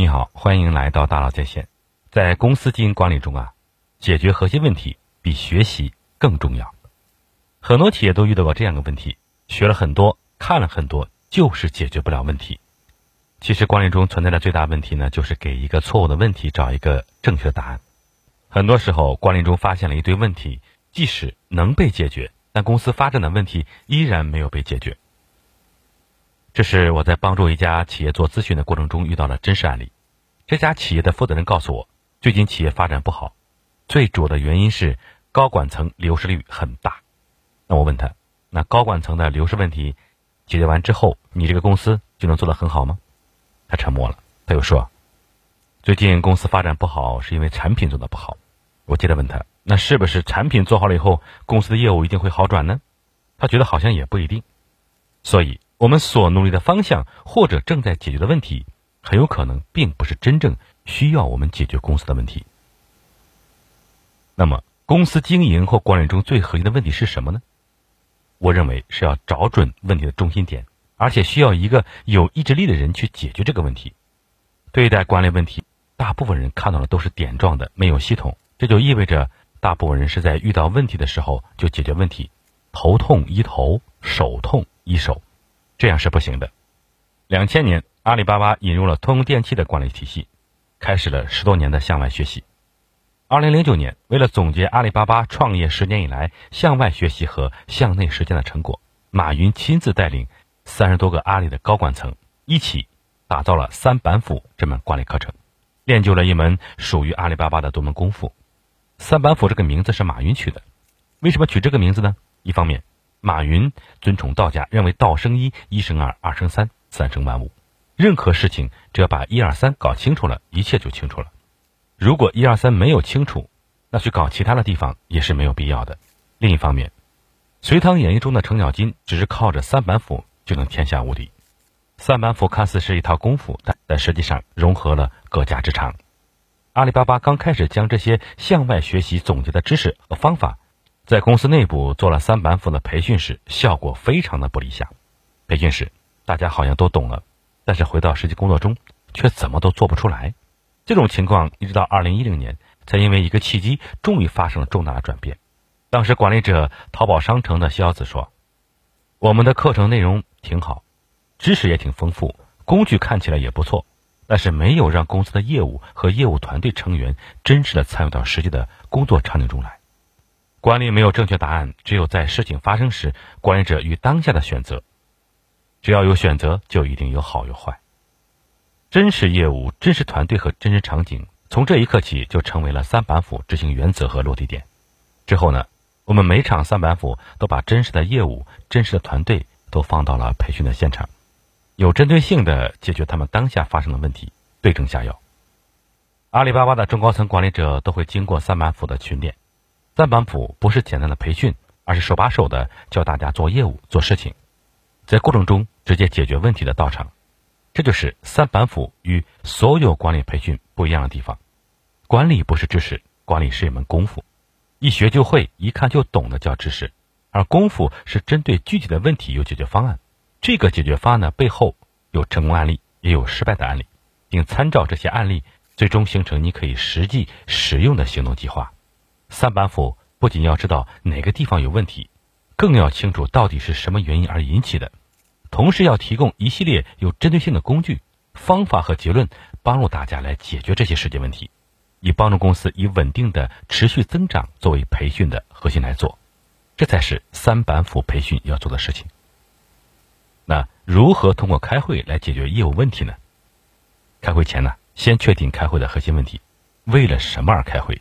你好，欢迎来到大佬在线。在公司经营管理中啊，解决核心问题比学习更重要。很多企业都遇到过这样的问题：学了很多，看了很多，就是解决不了问题。其实管理中存在的最大问题呢，就是给一个错误的问题找一个正确的答案。很多时候，管理中发现了一堆问题，即使能被解决，但公司发展的问题依然没有被解决。这是我在帮助一家企业做咨询的过程中遇到的真实案例。这家企业的负责人告诉我，最近企业发展不好，最主要的原因是高管层流失率很大。那我问他，那高管层的流失问题解决完之后，你这个公司就能做得很好吗？他沉默了。他又说，最近公司发展不好是因为产品做得不好。我接着问他，那是不是产品做好了以后，公司的业务一定会好转呢？他觉得好像也不一定。所以。我们所努力的方向，或者正在解决的问题，很有可能并不是真正需要我们解决公司的问题。那么，公司经营或管理中最核心的问题是什么呢？我认为是要找准问题的中心点，而且需要一个有意志力的人去解决这个问题。对待管理问题，大部分人看到的都是点状的，没有系统，这就意味着大部分人是在遇到问题的时候就解决问题，头痛医头，手痛医手。这样是不行的。两千年，阿里巴巴引入了通用电气的管理体系，开始了十多年的向外学习。二零零九年，为了总结阿里巴巴创业十年以来向外学习和向内实践的成果，马云亲自带领三十多个阿里的高管层一起打造了三板斧这门管理课程，练就了一门属于阿里巴巴的独门功夫。三板斧这个名字是马云取的，为什么取这个名字呢？一方面，马云尊崇道家，认为道生一，一生二，二生三，三生万物。任何事情只要把一二三搞清楚了，一切就清楚了。如果一二三没有清楚，那去搞其他的地方也是没有必要的。另一方面，《隋唐演义》中的程咬金只是靠着三板斧就能天下无敌。三板斧看似是一套功夫，但但实际上融合了各家之长。阿里巴巴刚开始将这些向外学习总结的知识和方法。在公司内部做了三板斧的培训时，效果非常的不理想。培训时，大家好像都懂了，但是回到实际工作中，却怎么都做不出来。这种情况一直到二零一零年，才因为一个契机，终于发生了重大的转变。当时管理者淘宝商城的肖子说：“我们的课程内容挺好，知识也挺丰富，工具看起来也不错，但是没有让公司的业务和业务团队成员真实的参与到实际的工作场景中来。”管理没有正确答案，只有在事情发生时，管理者与当下的选择。只要有选择，就一定有好有坏。真实业务、真实团队和真实场景，从这一刻起就成为了三板斧执行原则和落地点。之后呢，我们每场三板斧都把真实的业务、真实的团队都放到了培训的现场，有针对性的解决他们当下发生的问题，对症下药。阿里巴巴的中高层管理者都会经过三板斧的训练。三板斧不是简单的培训，而是手把手的教大家做业务、做事情，在过程中直接解决问题的道场。这就是三板斧与所有管理培训不一样的地方。管理不是知识，管理是一门功夫，一学就会、一看就懂的叫知识，而功夫是针对具体的问题有解决方案。这个解决方案呢背后有成功案例，也有失败的案例，并参照这些案例，最终形成你可以实际使用的行动计划。三板斧不仅要知道哪个地方有问题，更要清楚到底是什么原因而引起的，同时要提供一系列有针对性的工具、方法和结论，帮助大家来解决这些实际问题，以帮助公司以稳定的持续增长作为培训的核心来做，这才是三板斧培训要做的事情。那如何通过开会来解决业务问题呢？开会前呢，先确定开会的核心问题，为了什么而开会？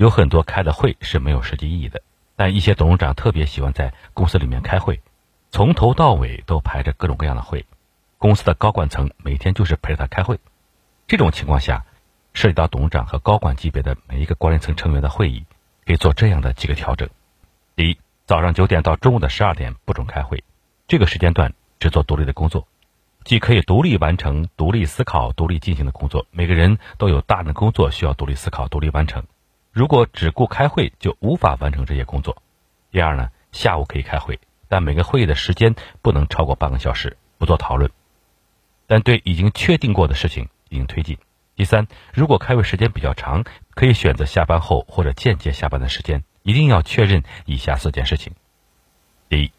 有很多开的会是没有实际意义的，但一些董事长特别喜欢在公司里面开会，从头到尾都排着各种各样的会，公司的高管层每天就是陪着他开会。这种情况下，涉及到董事长和高管级别的每一个管理层成员的会议，可以做这样的几个调整：第一，早上九点到中午的十二点不准开会，这个时间段只做独立的工作，既可以独立完成、独立思考、独立进行的工作。每个人都有大量的工作需要独立思考、独立完成。如果只顾开会，就无法完成这些工作。第二呢，下午可以开会，但每个会议的时间不能超过半个小时，不做讨论。但对已经确定过的事情，进行推进。第三，如果开会时间比较长，可以选择下班后或者间接下班的时间，一定要确认以下四件事情：第一，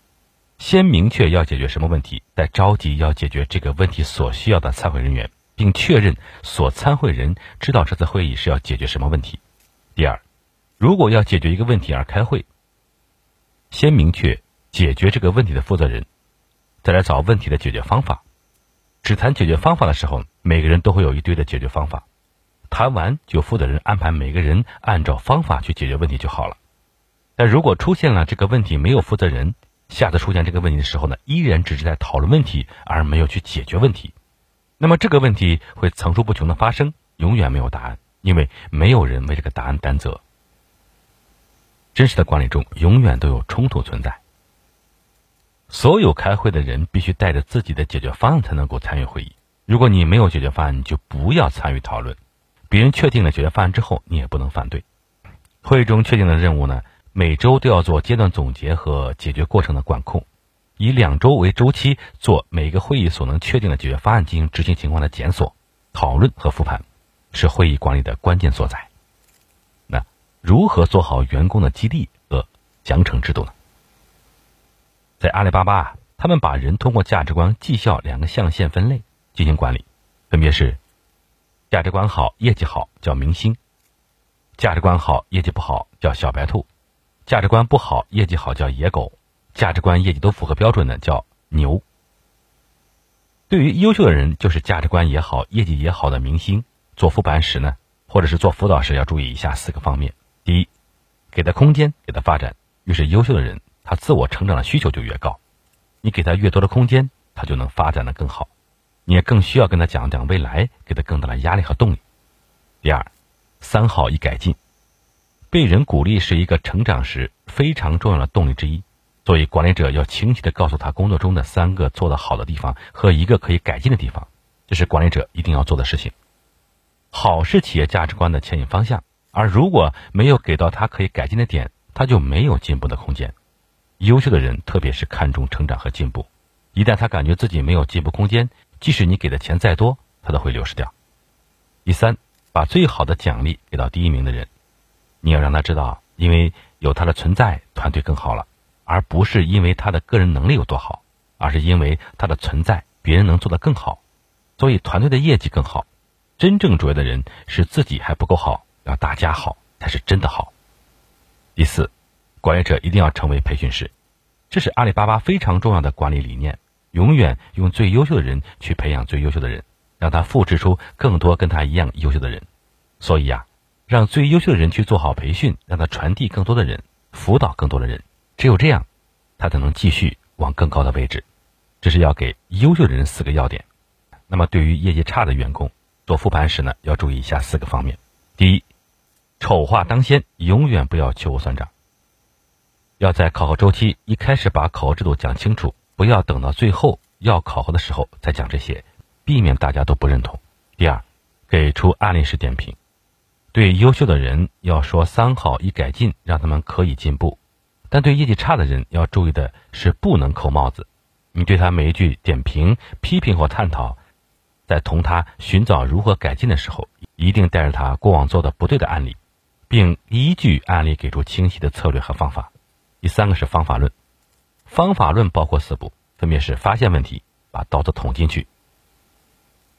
先明确要解决什么问题，再召集要解决这个问题所需要的参会人员，并确认所参会人知道这次会议是要解决什么问题。第二，如果要解决一个问题而开会，先明确解决这个问题的负责人，再来找问题的解决方法。只谈解决方法的时候，每个人都会有一堆的解决方法。谈完就负责人安排每个人按照方法去解决问题就好了。但如果出现了这个问题没有负责人，下次出现这个问题的时候呢，依然只是在讨论问题而没有去解决问题，那么这个问题会层出不穷的发生，永远没有答案，因为没有人为这个答案担责。真实的管理中，永远都有冲突存在。所有开会的人必须带着自己的解决方案才能够参与会议。如果你没有解决方案，你就不要参与讨论。别人确定了解决方案之后，你也不能反对。会议中确定的任务呢，每周都要做阶段总结和解决过程的管控，以两周为周期做每个会议所能确定的解决方案进行执行情况的检索、讨论和复盘，是会议管理的关键所在。那如何做好员工的激励和奖惩制度呢？在阿里巴巴啊，他们把人通过价值观、绩效两个象限分类进行管理，分别是价值观好、业绩好叫明星；价值观好、业绩不好叫小白兔；价值观不好、业绩好叫野狗；价值观、业绩都符合标准的叫牛。对于优秀的人，就是价值观也好、业绩也好的明星。做复盘时呢，或者是做辅导时，要注意以下四个方面：第一，给他空间，给他发展。越是优秀的人。他自我成长的需求就越高，你给他越多的空间，他就能发展的更好。你也更需要跟他讲讲未来，给他更大的压力和动力。第二，三好一改进，被人鼓励是一个成长时非常重要的动力之一。所以管理者，要清晰的告诉他工作中的三个做得好的地方和一个可以改进的地方，这是管理者一定要做的事情。好是企业价值观的牵引方向，而如果没有给到他可以改进的点，他就没有进步的空间。优秀的人，特别是看重成长和进步。一旦他感觉自己没有进步空间，即使你给的钱再多，他都会流失掉。第三，把最好的奖励给到第一名的人，你要让他知道，因为有他的存在，团队更好了，而不是因为他的个人能力有多好，而是因为他的存在，别人能做得更好，所以团队的业绩更好。真正卓越的人是自己还不够好，要大家好才是真的好。第四。管理者一定要成为培训师，这是阿里巴巴非常重要的管理理念。永远用最优秀的人去培养最优秀的人，让他复制出更多跟他一样优秀的人。所以呀，让最优秀的人去做好培训，让他传递更多的人，辅导更多的人。只有这样，他才能继续往更高的位置。这是要给优秀的人四个要点。那么，对于业绩差的员工，做复盘时呢，要注意以下四个方面：第一，丑话当先，永远不要秋后算账。要在考核周期一开始把考核制度讲清楚，不要等到最后要考核的时候再讲这些，避免大家都不认同。第二，给出案例式点评，对优秀的人要说三好一改进，让他们可以进步；但对业绩差的人要注意的是不能扣帽子。你对他每一句点评、批评或探讨，在同他寻找如何改进的时候，一定带着他过往做的不对的案例，并依据案例给出清晰的策略和方法。第三个是方法论，方法论包括四步，分别是发现问题，把刀子捅进去；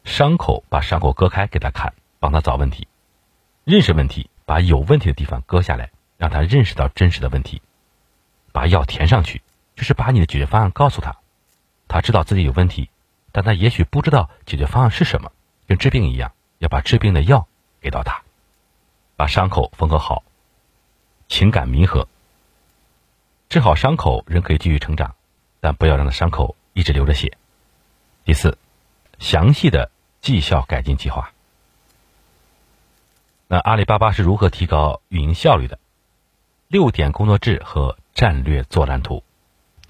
伤口把伤口割开给他看，帮他找问题；认识问题，把有问题的地方割下来，让他认识到真实的问题；把药填上去，就是把你的解决方案告诉他。他知道自己有问题，但他也许不知道解决方案是什么，跟治病一样，要把治病的药给到他，把伤口缝合好，情感弥合。治好伤口，人可以继续成长，但不要让他伤口一直流着血。第四，详细的绩效改进计划。那阿里巴巴是如何提高运营效率的？六点工作制和战略作战图，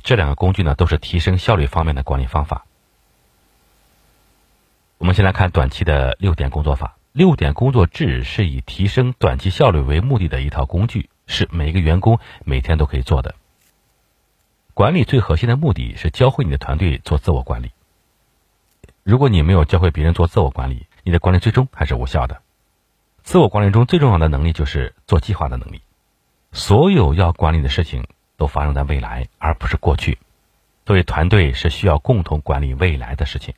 这两个工具呢，都是提升效率方面的管理方法。我们先来看短期的六点工作法。六点工作制是以提升短期效率为目的的一套工具，是每个员工每天都可以做的。管理最核心的目的是教会你的团队做自我管理。如果你没有教会别人做自我管理，你的管理最终还是无效的。自我管理中最重要的能力就是做计划的能力。所有要管理的事情都发生在未来，而不是过去。作为团队是需要共同管理未来的事情，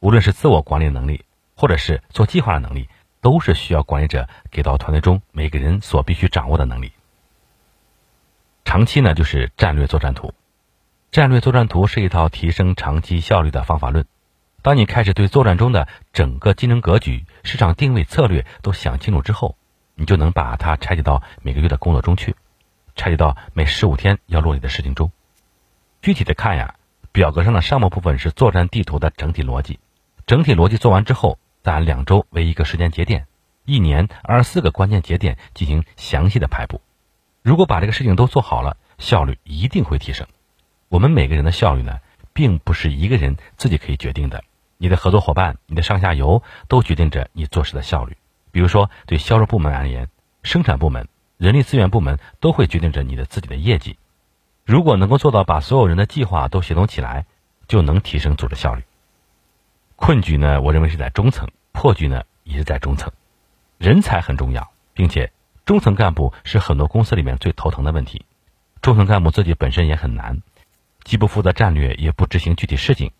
无论是自我管理能力，或者是做计划的能力，都是需要管理者给到团队中每个人所必须掌握的能力。长期呢，就是战略作战图。战略作战图是一套提升长期效率的方法论。当你开始对作战中的整个竞争格局、市场定位、策略都想清楚之后，你就能把它拆解到每个月的工作中去，拆解到每十五天要落地的事情中。具体的看呀，表格上的上部部分是作战地图的整体逻辑，整体逻辑做完之后，再按两周为一个时间节点，一年二十四个关键节点进行详细的排布。如果把这个事情都做好了，效率一定会提升。我们每个人的效率呢，并不是一个人自己可以决定的。你的合作伙伴、你的上下游都决定着你做事的效率。比如说，对销售部门而言，生产部门、人力资源部门都会决定着你的自己的业绩。如果能够做到把所有人的计划都协同起来，就能提升组织效率。困局呢，我认为是在中层；破局呢，也是在中层。人才很重要，并且。中层干部是很多公司里面最头疼的问题，中层干部自己本身也很难，既不负责战略，也不执行具体事情，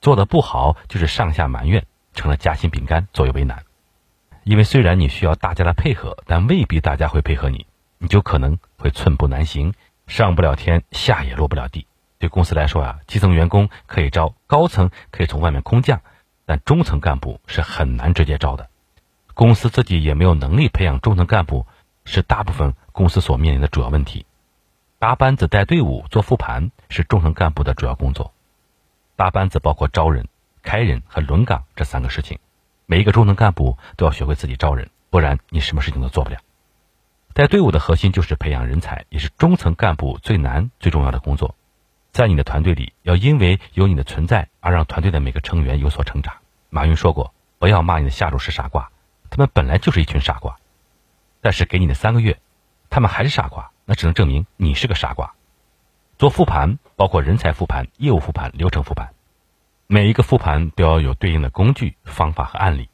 做的不好就是上下埋怨，成了夹心饼干，左右为难。因为虽然你需要大家的配合，但未必大家会配合你，你就可能会寸步难行，上不了天，下也落不了地。对公司来说啊，基层员工可以招，高层可以从外面空降，但中层干部是很难直接招的，公司自己也没有能力培养中层干部。是大部分公司所面临的主要问题。搭班子、带队伍、做复盘是中层干部的主要工作。搭班子包括招人、开人和轮岗这三个事情。每一个中层干部都要学会自己招人，不然你什么事情都做不了。带队伍的核心就是培养人才，也是中层干部最难、最重要的工作。在你的团队里，要因为有你的存在而让团队的每个成员有所成长。马云说过：“不要骂你的下属是傻瓜，他们本来就是一群傻瓜。”但是给你的三个月，他们还是傻瓜，那只能证明你是个傻瓜。做复盘，包括人才复盘、业务复盘、流程复盘，每一个复盘都要有对应的工具、方法和案例。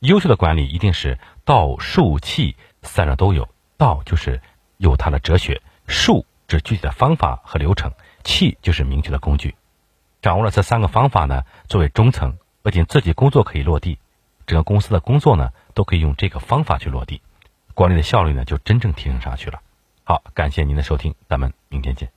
优秀的管理一定是道、术、器三者都有。道就是有它的哲学，术指具体的方法和流程，器就是明确的工具。掌握了这三个方法呢，作为中层，不仅自己工作可以落地，整个公司的工作呢，都可以用这个方法去落地。管理的效率呢，就真正提升上去了。好，感谢您的收听，咱们明天见。